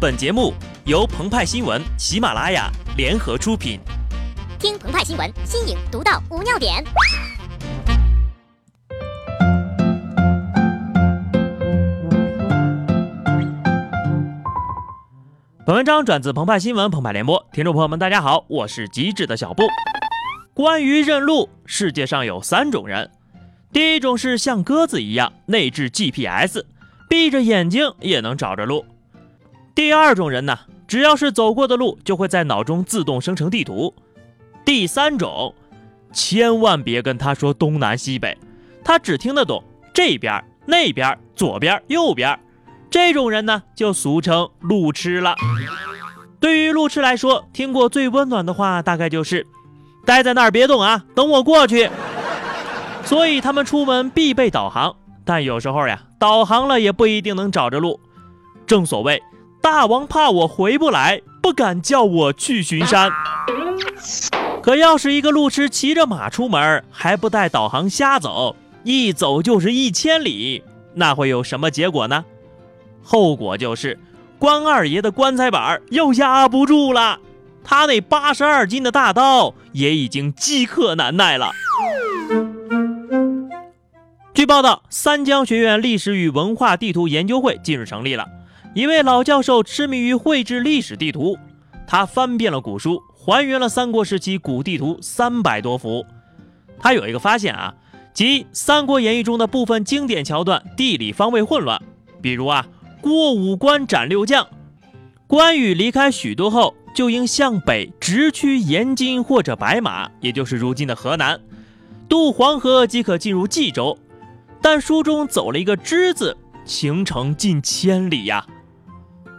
本节目由澎湃新闻、喜马拉雅联合出品。听澎湃新闻，新颖独到，无尿点。本文章转自澎湃新闻、澎湃联播，听众朋友们，大家好，我是机智的小布。关于认路，世界上有三种人，第一种是像鸽子一样内置 GPS，闭着眼睛也能找着路。第二种人呢，只要是走过的路，就会在脑中自动生成地图。第三种，千万别跟他说东南西北，他只听得懂这边、那边、左边、右边。这种人呢，就俗称路痴了。对于路痴来说，听过最温暖的话，大概就是待在那儿别动啊，等我过去。所以他们出门必备导航，但有时候呀，导航了也不一定能找着路。正所谓。大王怕我回不来，不敢叫我去巡山。可要是一个路痴骑着马出门，还不带导航瞎走，一走就是一千里，那会有什么结果呢？后果就是关二爷的棺材板又压不住了，他那八十二斤的大刀也已经饥渴难耐了。据报道，三江学院历史与文化地图研究会近日成立了。一位老教授痴迷于绘制历史地图，他翻遍了古书，还原了三国时期古地图三百多幅。他有一个发现啊，即《三国演义》中的部分经典桥段地理方位混乱，比如啊，过五关斩六将，关羽离开许都后，就应向北直趋延津或者白马，也就是如今的河南，渡黄河即可进入冀州。但书中走了一个之字，行程近千里呀。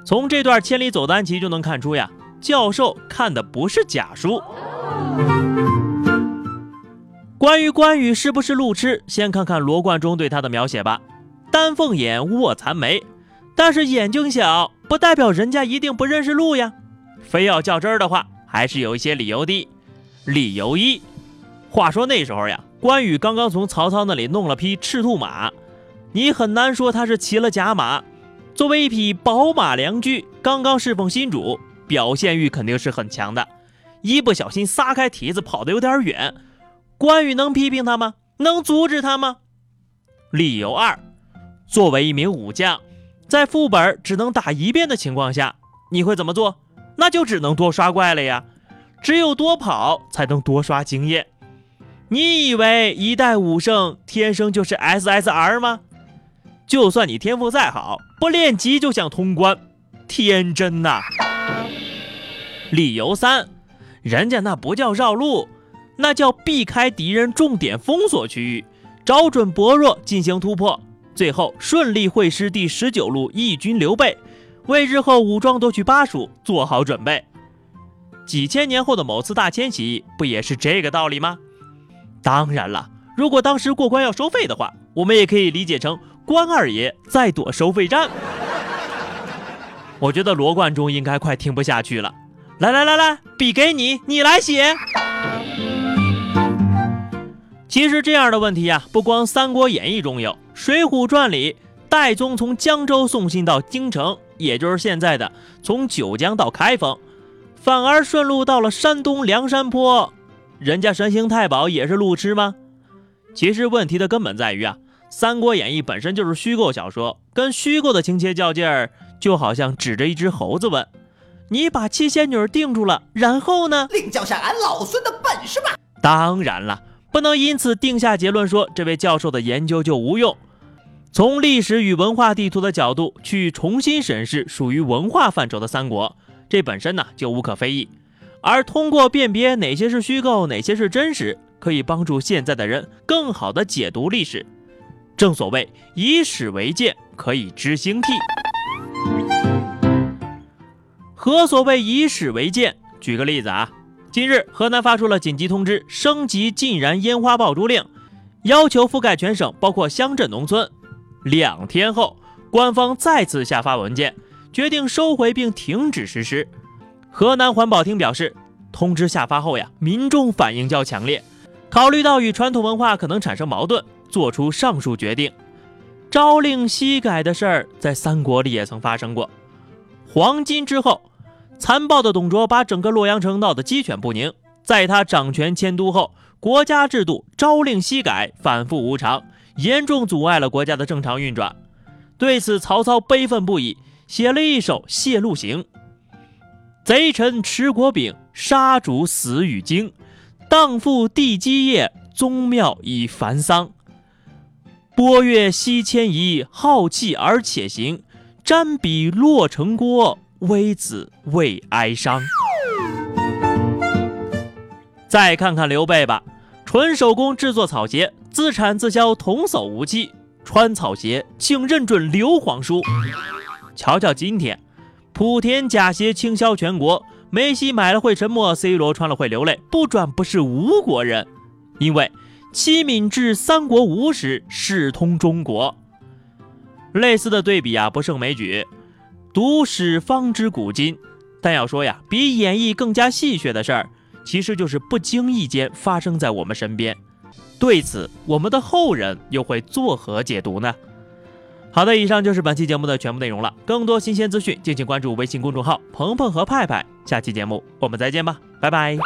从这段千里走单骑就能看出呀，教授看的不是假书。关于关羽是不是路痴，先看看罗贯中对他的描写吧。丹凤眼，卧蚕眉，但是眼睛小不代表人家一定不认识路呀。非要较真儿的话，还是有一些理由的。理由一，话说那时候呀，关羽刚刚从曹操那里弄了匹赤兔马，你很难说他是骑了假马。作为一匹宝马良驹，刚刚侍奉新主，表现欲肯定是很强的。一不小心撒开蹄子跑得有点远，关羽能批评他吗？能阻止他吗？理由二，作为一名武将，在副本只能打一遍的情况下，你会怎么做？那就只能多刷怪了呀。只有多跑才能多刷经验。你以为一代武圣天生就是 SSR 吗？就算你天赋再好，不练级就想通关，天真呐！理由三，人家那不叫绕路，那叫避开敌人重点封锁区域，找准薄弱进行突破，最后顺利会师第十九路义军刘备，为日后武装夺取巴蜀做好准备。几千年后的某次大迁徙，不也是这个道理吗？当然了，如果当时过关要收费的话，我们也可以理解成。关二爷在躲收费站，我觉得罗贯中应该快听不下去了。来来来来，笔给你，你来写。其实这样的问题呀，不光《三国演义》中有，《水浒传》里戴宗从江州送信到京城，也就是现在的从九江到开封，反而顺路到了山东梁山坡，人家神行太保也是路痴吗？其实问题的根本在于啊。《三国演义》本身就是虚构小说，跟虚构的情节较劲儿，就好像指着一只猴子问：“你把七仙女定住了，然后呢？另交下俺老孙的本事吧！”当然了，不能因此定下结论说这位教授的研究就无用。从历史与文化地图的角度去重新审视属于文化范畴的三国，这本身呢就无可非议。而通过辨别哪些是虚构，哪些是真实，可以帮助现在的人更好地解读历史。正所谓以史为鉴，可以知兴替。何所谓以史为鉴？举个例子啊，近日河南发出了紧急通知，升级禁燃烟花爆竹令，要求覆盖全省，包括乡镇农村。两天后，官方再次下发文件，决定收回并停止实施。河南环保厅表示，通知下发后呀，民众反应较强烈，考虑到与传统文化可能产生矛盾。做出上述决定，朝令夕改的事儿在三国里也曾发生过。黄巾之后，残暴的董卓把整个洛阳城闹得鸡犬不宁。在他掌权迁都后，国家制度朝令夕改，反复无常，严重阻碍了国家的正常运转。对此，曹操悲愤不已，写了一首《谢鹿行》：“贼臣持国柄，杀主死与惊。荡妇地基业，宗庙已繁丧。波月西迁移，浩气而且行。瞻彼洛城郭，微子为哀伤。”再看看刘备吧，纯手工制作草鞋，自产自销，童叟无欺。穿草鞋，请认准刘皇叔。瞧瞧今天，莆田假鞋倾销全国，梅西买了会沉默，C 罗穿了会流泪，不转不是吴国人。因为七敏至三国吴时，视通中国。类似的对比啊，不胜枚举。读史方知古今，但要说呀，比演绎更加戏谑的事儿，其实就是不经意间发生在我们身边。对此，我们的后人又会作何解读呢？好的，以上就是本期节目的全部内容了。更多新鲜资讯，敬请关注微信公众号“鹏鹏和派派”。下期节目我们再见吧，拜拜。